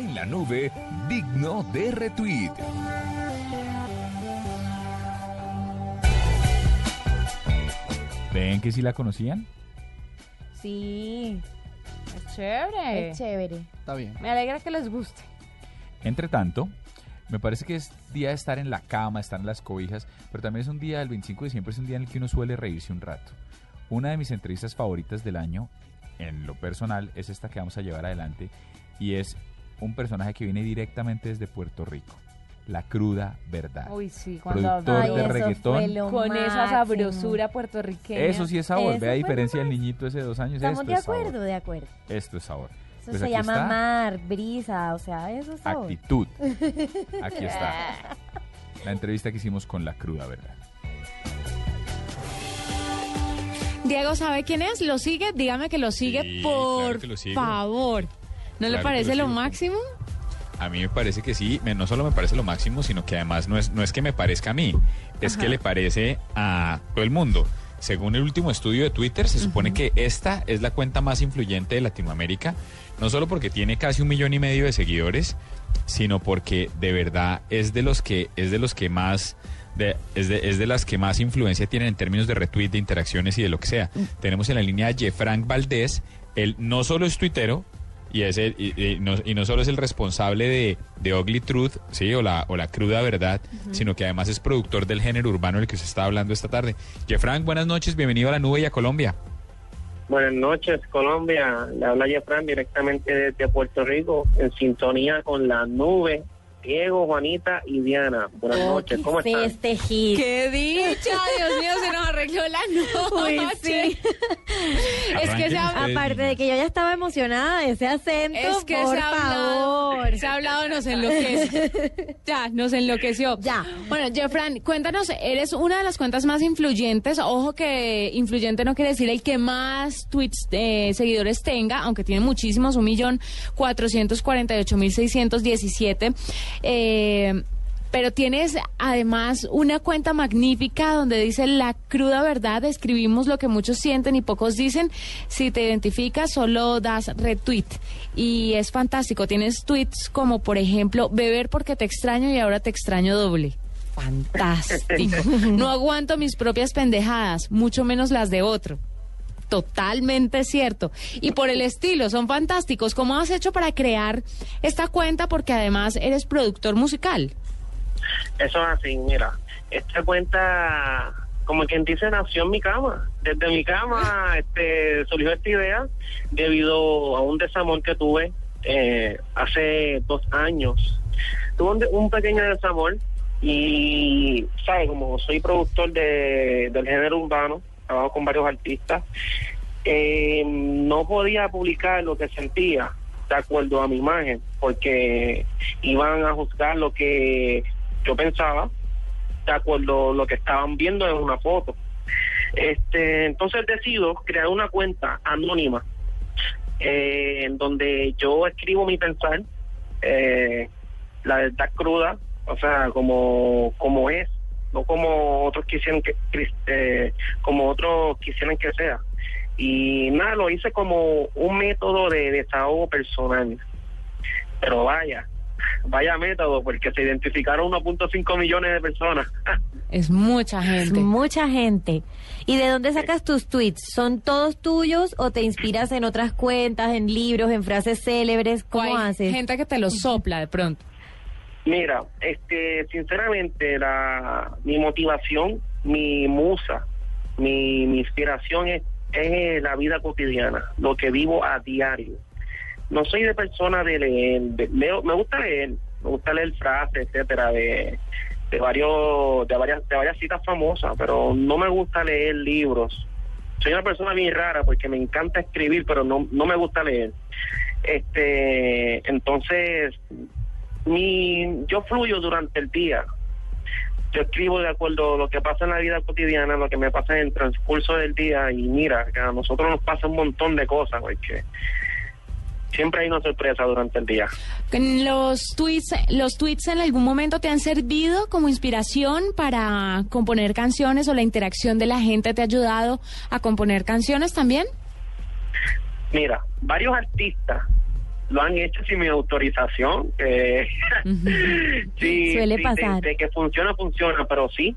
En la nube, digno de retweet. ¿Ven que sí la conocían? Sí, Es chévere. es chévere. Está bien. Me alegra que les guste. Entre tanto, me parece que es día de estar en la cama, estar en las cobijas, pero también es un día, el 25 de diciembre es un día en el que uno suele reírse un rato. Una de mis entrevistas favoritas del año, en lo personal, es esta que vamos a llevar adelante y es un personaje que viene directamente desde Puerto Rico. La cruda verdad. Uy, sí, cuando Productor de reggaetón. con esa máximo. sabrosura puertorriqueña. Eso sí es sabor. Eso Ve a diferencia del niñito ese de dos años. Estamos esto de es sabor. acuerdo, de acuerdo. Esto es sabor. Eso Pues se llama está. mar, brisa, o sea, eso es sabor. Actitud. Aquí está. La entrevista que hicimos con la cruda verdad. Diego, ¿sabe quién es? ¿Lo sigue? Dígame que lo sigue, Sí, por claro que lo sigo. favor. ¿No le Claro parece lo máximo? A mí me parece que sí, no solo me parece lo máximo, sino que además no es, no es que me parezca a mí, es que le parece a todo el mundo. Según el último estudio de Twitter, se supone que esta es la cuenta más influyente de Latinoamérica, no solo porque tiene casi un millón y medio de seguidores, sino porque de verdad es de los que, es de los que más, de- es, de, es de las que más influencia tienen en términos de retweet, de interacciones y de lo que sea. Tenemos en la línea a Jefrank Valdés, él no solo es tuitero, y, es el- y, y no, y no solo es el responsable de, de Ugly Truth, sí, o la, o la cruda verdad, sino que además es productor del género urbano del que se está hablando esta tarde. Jefrank, buenas noches, bienvenido a la nube y a Colombia. Buenas noches, Colombia. Le habla Jefran directamente desde Puerto Rico, en sintonía con la nube. Diego, Juanita y Diana. Buenas Oh, noches, qué ¿cómo están? Este hit. ¡Qué dicha! Dios mío, se nos arregló la noche. Uy, sí. Es que se ha, Aparte de que yo ya estaba emocionada de ese acento, es que por se ha hablado, favor. se ha hablado, nos enloquece. Ya, nos enloqueció. Ya. Bueno, Jeffran, cuéntanos, eres una de las cuentas más influyentes. Ojo que influyente no quiere decir el que más tweets eh, seguidores tenga, aunque tiene muchísimos, un millón cuatrocientos cuarenta y ocho mil seiscientos diecisiete. Eh, pero tienes además una cuenta magnífica donde dice la cruda verdad, escribimos lo que muchos sienten y pocos dicen. Si te identificas, solo das retweet. Y es fantástico. Tienes tweets como, por ejemplo, beber porque te extraño y ahora te extraño doble. Fantástico. No aguanto mis propias pendejadas, mucho menos las de otro. Totalmente cierto. Y por el estilo, son fantásticos. ¿Cómo has hecho para crear esta cuenta? Porque además eres productor musical. Eso es así, mira. Esta cuenta, como quien dice, nació en mi cama. Desde mi cama este, surgió esta idea debido a un desamor que tuve eh, hace dos años. Tuve un, un pequeño desamor y, ¿sabes? Como soy productor de, del género urbano, trabajo con varios artistas, eh, no podía publicar lo que sentía de acuerdo a mi imagen, porque iban a juzgar lo que yo pensaba de acuerdo a lo que estaban viendo en una foto. Este, entonces decido crear una cuenta anónima eh, en donde yo escribo mi pensar, eh, la verdad cruda, o sea, como, como es, no como otros quisieran que, eh, como otros quisieran que sea. Y nada, lo hice como un método de desahogo personal. Pero vaya, vaya método, porque se identificaron 1.5 millones de personas. Es mucha Es gente. mucha gente. ¿Y de dónde sacas tus tweets? ¿Son todos tuyos o te inspiras en otras cuentas, en libros, en frases célebres? ¿Cómo haces? gente que te lo sopla de pronto. Mira, este, sinceramente, la, mi motivación, mi musa, mi, mi inspiración es, es la vida cotidiana, lo que vivo a diario. No soy de persona de leer, leo, me gusta leer, me gusta leer frases, etcétera, de, de varios, de varias, de varias citas famosas, pero no me gusta leer libros. Soy una persona bien rara porque me encanta escribir, pero no, no me gusta leer. Este, entonces, mi, yo fluyo durante el día. Yo escribo de acuerdo a lo que pasa en la vida cotidiana, lo que me pasa en el transcurso del día y mira, que a nosotros nos pasa un montón de cosas, porque siempre hay una sorpresa durante el día. ¿Los tweets, ¿Los tweets en algún momento te han servido como inspiración para componer canciones o la interacción de la gente te ha ayudado a componer canciones también? Mira, varios artistas lo han hecho sin mi autorización. eh, sí, Suele sí, pasar. De, de que funciona, funciona, pero sí,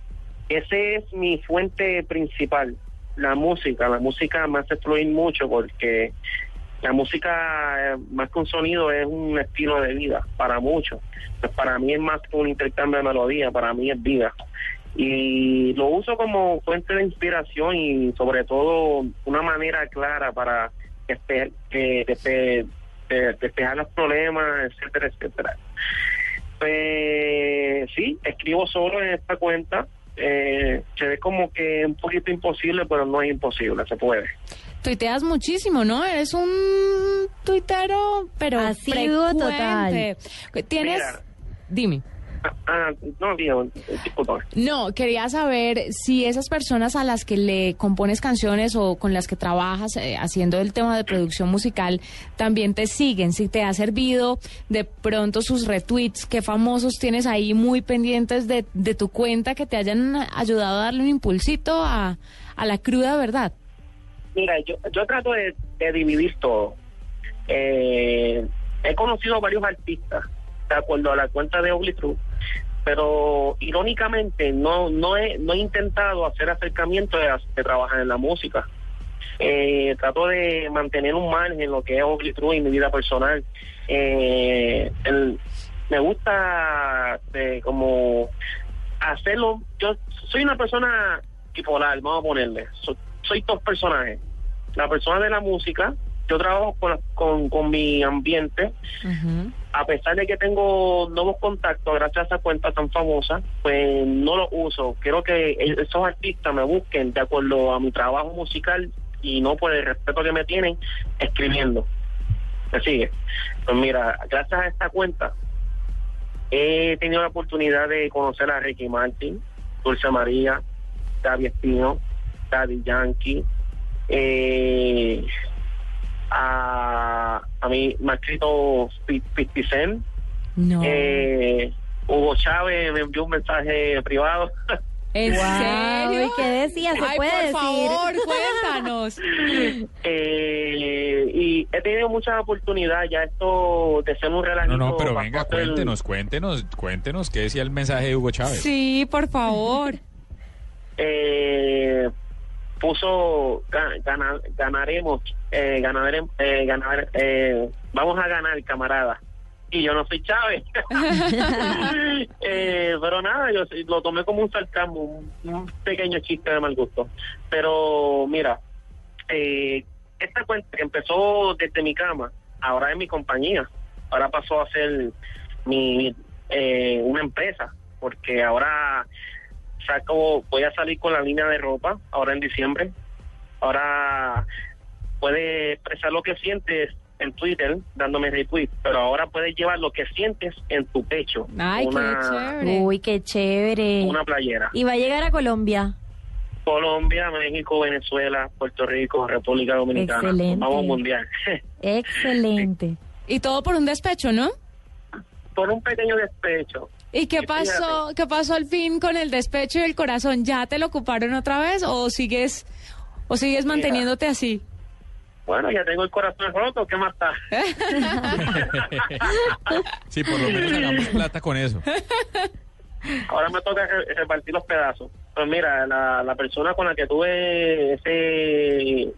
ese es mi fuente principal, la música. La música me hace fluir mucho porque la música, eh, más que un sonido, es un estilo de vida para muchos. Pues para mí es más que un intercambio de melodía, para mí es vida. Y lo uso como fuente de inspiración y sobre todo una manera clara para despe- eh, despe- de- despejar los problemas, etcétera, etcétera. Pues sí, escribo solo en esta cuenta. Eh, se ve como que un poquito imposible, pero no es imposible, se puede. Tuiteas muchísimo, ¿no? Eres un tuitero, pero Asiduo frecuente. Tienes... Mira. Dime. Ah, no, disculpa. No, quería saber si esas personas a las que le compones canciones o con las que trabajas eh, haciendo el tema de producción musical también te siguen, si te ha servido de pronto sus retweets, qué famosos tienes ahí muy pendientes de, de tu cuenta que te hayan ayudado a darle un impulsito a, a la cruda verdad. Mira, yo, yo trato de, de dividir todo. Eh, he conocido varios artistas, de acuerdo a la cuenta de Ugly True, pero irónicamente no no he, no he intentado hacer acercamiento de, de trabajar en la música. Eh, trato de mantener un margen en lo que es Ugly True y mi vida personal. Eh, me gusta eh, como hacerlo. Yo soy una persona bipolar, vamos a ponerle. So- soy dos personajes. La persona de la música, yo trabajo con, con, con mi ambiente, a pesar de que tengo nuevos contactos gracias a esa cuenta tan famosa, pues no lo uso. Quiero que esos artistas me busquen de acuerdo a mi trabajo musical y no por el respeto que me tienen escribiendo. ¿Me sigue? Pues mira, gracias a esta cuenta he tenido la oportunidad de conocer a Ricky Martin, Dulce María, Gaby Espino, Daddy Yankee, eh, a, a mí me ha escrito Pi- 50 Cent, No. eh, Hugo Chávez me envió un mensaje privado. ¿En serio? ¿y qué decía? ¿Se Ay, puede por decir? favor, cuéntanos. Eh, y he tenido muchas oportunidades ya esto de ser un No, relajito. no, pero pasó venga, cuéntenos, cuéntenos, cuéntenos qué decía el mensaje de Hugo Chávez. Sí, por favor. eh, puso ga- gana- ganaremos eh, ganaremos eh, ganar eh, vamos a ganar camarada. Y yo no soy Chávez. Eh, pero nada yo lo tomé como un sarcasmo un, un pequeño chiste de mal gusto. Pero mira eh, esta cuenta que empezó desde mi cama ahora es mi compañía. Ahora pasó a ser mi eh, una empresa porque ahora saco, voy a salir con la línea de ropa ahora en diciembre. Ahora puedes expresar lo que sientes en Twitter dándome retweet, pero ahora puedes llevar lo que sientes en tu pecho. Ay, qué chévere. Uy, qué chévere. una playera. Y va a llegar a Colombia. Colombia, México, Venezuela, Puerto Rico, República Dominicana. Excelente. Vamos mundial. Excelente. Y todo por un despecho, ¿no? Por un pequeño despecho. ¿Y qué pasó? ¿Qué pasó al fin con el despecho y el corazón? ¿Ya te lo ocuparon otra vez o sigues o sigues manteniéndote así? Bueno, ya tengo el corazón roto, ¿qué más está? Sí, por lo menos hagamos plata con eso. Ahora me toca re- repartir los pedazos. Pues mira, la, la persona con la que tuve ese,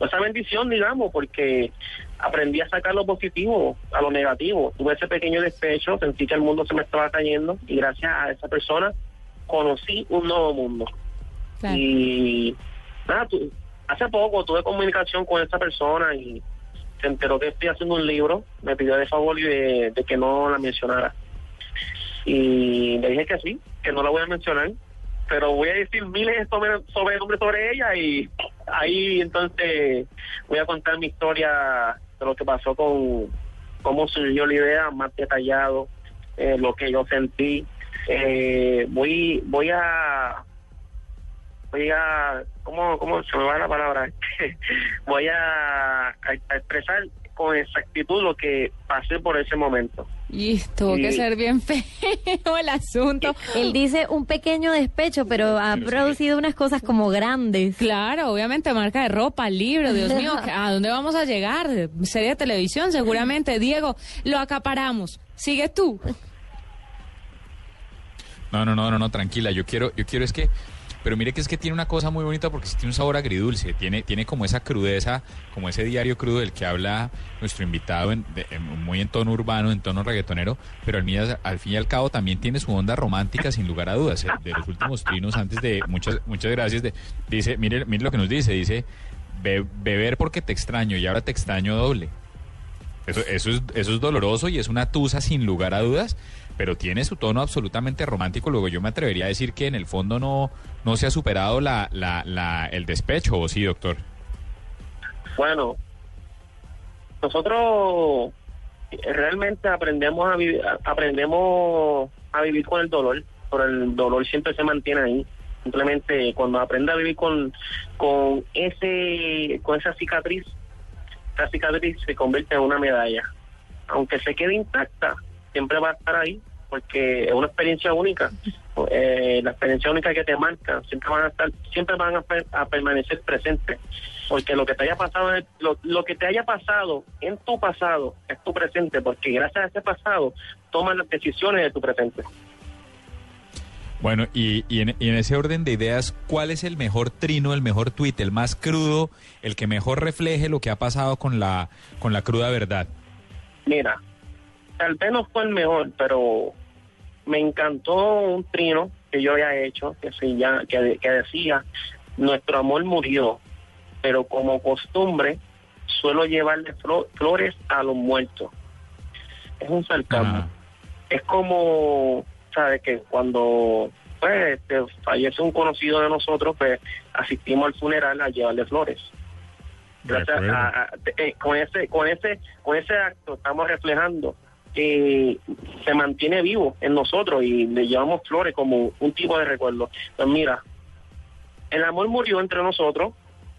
esa bendición, digamos, porque aprendí a sacar lo positivo a lo negativo. Tuve ese pequeño despecho, sentí que el mundo se me estaba cayendo y gracias a esa persona conocí un nuevo mundo. Claro. Y nada, tu- hace poco tuve comunicación con esa persona y se enteró que estoy haciendo un libro, me pidió de favor y de, de que no la mencionara. Y le dije que sí, que no la voy a mencionar, pero voy a decir miles sobre, sobre, sobre, sobre ella y ahí entonces voy a contar mi historia lo que pasó con cómo surgió la idea, más detallado, eh, lo que yo sentí. Eh, voy, voy a, voy a, ¿cómo, cómo se me va la palabra? voy a expresar con exactitud lo que pasé por ese momento. Y tuvo que ser bien feo el asunto. Él dice un pequeño despecho, pero ha producido unas cosas como grandes. Claro, obviamente, marca de ropa, libro, Dios mío, ¿a dónde vamos a llegar? Serie de televisión, seguramente. Diego, lo acaparamos. Sigue tú. No, no, no, no, no, tranquila. Yo quiero, yo quiero es que, pero mire que es que tiene una cosa muy bonita porque tiene un sabor agridulce, tiene, tiene como esa crudeza, como ese diario crudo del que habla nuestro invitado, en- de- en- muy en tono urbano, en tono reggaetonero, pero al, al fin y al cabo también tiene su onda romántica, sin lugar a dudas. eh, De los últimos trinos, antes de muchas, muchas gracias, de, dice, mire, mire lo que nos dice, dice, "Be- beber porque te extraño y ahora te extraño doble. Eso, eso, es, eso es doloroso y es una tusa sin lugar a dudas, pero tiene su tono absolutamente romántico. Luego yo me atrevería a decir que en el fondo no, no se ha superado la, la, la, el despecho, ¿o sí, doctor? Bueno, nosotros realmente aprendemos a vivir, aprendemos a vivir con el dolor, pero el dolor siempre se mantiene ahí. Simplemente cuando aprende a vivir con, con ese, con esa cicatriz, esa cicatriz se convierte en una medalla. Aunque se quede intacta, siempre va a estar ahí, porque es una experiencia única. Eh, la experiencia única que te marca, siempre van a estar, siempre van a, per- a permanecer presentes. Porque lo que te haya pasado, lo, lo que te haya pasado en tu pasado es tu presente, porque gracias a ese pasado tomas las decisiones de tu presente. Bueno, y, y, en, y en ese orden de ideas, ¿cuál es el mejor trino, el mejor tuit, el más crudo, el que mejor refleje lo que ha pasado con la, con la cruda verdad? Mira, tal vez no fue el mejor, pero me encantó un trino que yo había hecho que, se llama- que, que decía, nuestro amor murió, pero como costumbre suelo llevarle flo- flores a los muertos. Es un sarcasmo. Ah, Es como, ¿sabes? Que cuando pues, este, fallece un conocido de nosotros, pues asistimos al funeral a llevarle flores. Gracias a- eh, con ese con ese con ese acto estamos reflejando que se mantiene vivo en nosotros y le llevamos flores como un tipo de recuerdo. Pues mira, el amor murió entre nosotros,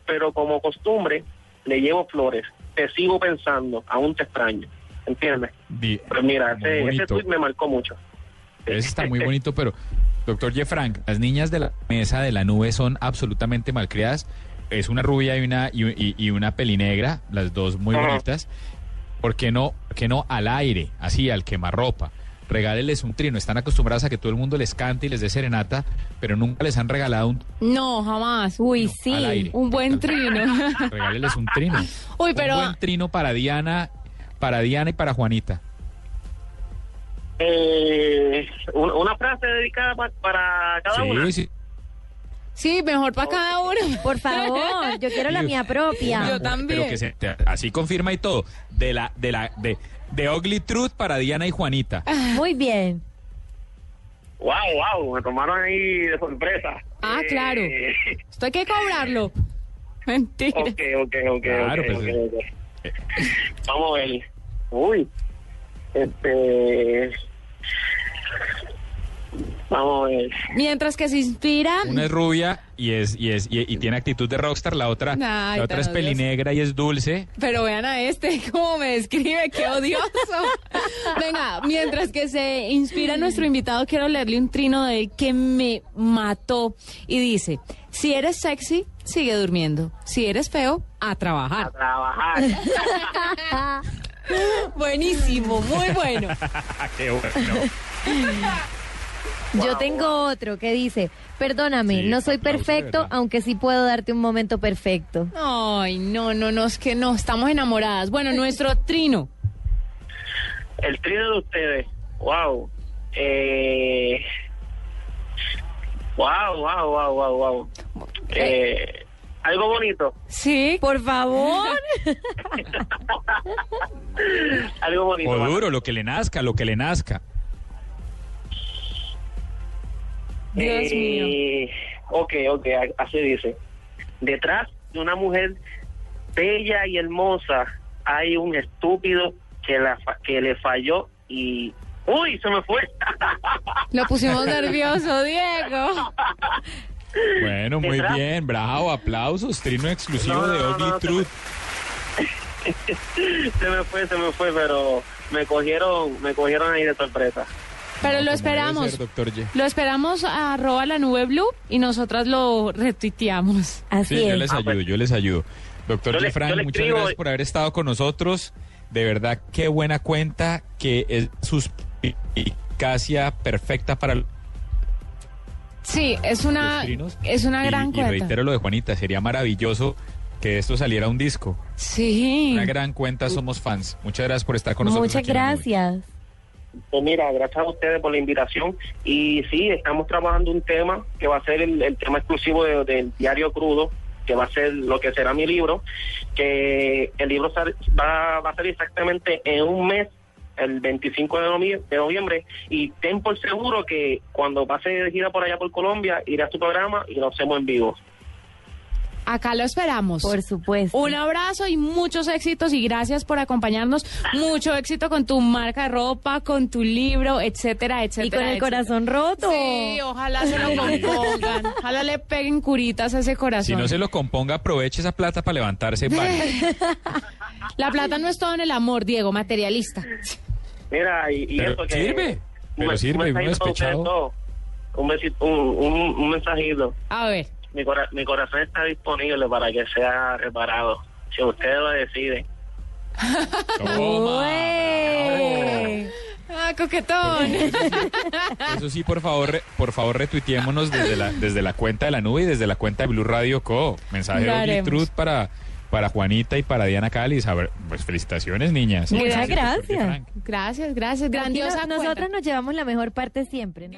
pero como costumbre le llevo flores. Te sigo pensando, aún te extraño. ¿Entiendes? Pues mira, ese, ese tweet me marcó mucho. Ese está muy bonito, pero doctor Jeffrank, las niñas de la mesa de la nube son absolutamente malcriadas. Es una rubia y una y, y- y una pelinegra, las dos muy bonitas. ¿Por qué no, por qué no al aire, así al quemarropa? Regálenles un trino. Están acostumbradas a que todo el mundo les cante y les dé serenata, pero nunca les han regalado un, No, jamás. Uy, No, sí. aire. Un buen trino. regálenles un trino. Uy, pero Un buen trino para Diana, para Diana y para Juanita. Eh, un- una frase dedicada pa- para cada una. Sí, sí. Sí, mejor para cada uno. Por favor, yo quiero la mía propia. Yo también. Pero que se, te- así confirma y todo. De la, de la, de, de Ugly Truth para Diana y Juanita. Muy bien. Wow, wow, me tomaron ahí de sorpresa. Ah, Eh, claro. Esto hay que cobrarlo. Mentira. Ok, ok, ok. Claro, ok, pues, eh. Vamos a ver. Uy. Este. Vamos a ver. Mientras que se inspira. Una es rubia y es y es y, y tiene actitud de rockstar, la otra Ay, la otra es odioso. pelinegra y es dulce. Pero vean a este, cómo me describe, qué odioso. Venga, mientras que se inspira nuestro invitado, quiero leerle un trino de él que me mató. Y dice, si eres sexy, sigue durmiendo. Si eres feo, a A trabajar. trabajar. Buenísimo, muy bueno. Qué bueno. Yo tengo otro que dice, perdóname, Sí, no soy perfecto, aunque sí puedo darte un momento perfecto. Ay, no, no, no, es que no, estamos enamoradas. Bueno, nuestro trino. El trío de ustedes. Wow. Eh. Wow, wow, wow, wow, wow. Eh, algo bonito. Sí. Por favor. Algo bonito. O duro, lo que le nazca, lo que le nazca. Dios mío. Eh, Ok, ok, a- así dice. Detrás de una mujer bella y hermosa hay un estúpido que, la, fa- que le falló y... ¡Uy, se me fue! Lo pusimos nervioso, Diego. Bueno, muy bien, bravo, aplausos, trino exclusivo No, de no, Ugly no, se Truth. se me fue, se me fue, pero me cogieron, me cogieron ahí de sorpresa. Pero lo esperamos. ser, doctor Ye. Lo esperamos a arroba la nube blue y nosotras lo retuiteamos. Así Sí, yo es. les Ah, ayudo, pues. yo les ayudo. Doctor Yo Jefran, le muchas escribo- gracias por haber estado con nosotros. De verdad, qué buena cuenta, que es suspicacia perfecta para Sí, es una, es una Y- gran y, cuenta. reitero lo de Juanita, sería maravilloso que esto saliera un disco. Sí. Una gran cuenta, somos fans. Muchas gracias por estar con nosotros. Muchas aquí gracias. Pues mira, gracias a ustedes por la invitación. Y sí, estamos trabajando un tema que va a ser el, tema exclusivo de- del diario crudo, que va a ser lo que será mi libro, que el libro va, va a salir exactamente en un mes, el 25 de noviembre, de noviembre, y ten por seguro que cuando pase de gira por allá por Colombia, iré a tu programa y lo hacemos en vivo. Acá lo esperamos. Por supuesto. Un abrazo y muchos éxitos y gracias por acompañarnos. Mucho éxito con tu marca de ropa, con tu libro, etcétera, etcétera. y con el etcétera. corazón roto. Sí, ojalá se lo compongan. Ojalá le peguen curitas a ese corazón. Si no se lo componga, aproveche esa plata para levantarse. Vale. La plata no es todo en el amor, Diego, materialista. Mira, y, y Pero eso que... sirve, pero un- sirve, un un, un, un mensajito. A ver. Mi, cora- mi corazón está disponible para que sea reparado. Si ustedes lo deciden. Ué. Ah, coquetón. Eso sí, por favor, re- por favor, retuiteémonos desde la, desde la cuenta de la nube y desde la cuenta de Blue Radio Co. Mensaje de. Truth para, para Juanita y para Diana Cáliz. A ver, pues felicitaciones, niñas. Muchas Gracias, gracias. Gracias, gracias. Grandiosa no- cuenta. nosotros nos llevamos la mejor parte siempre. ¿no?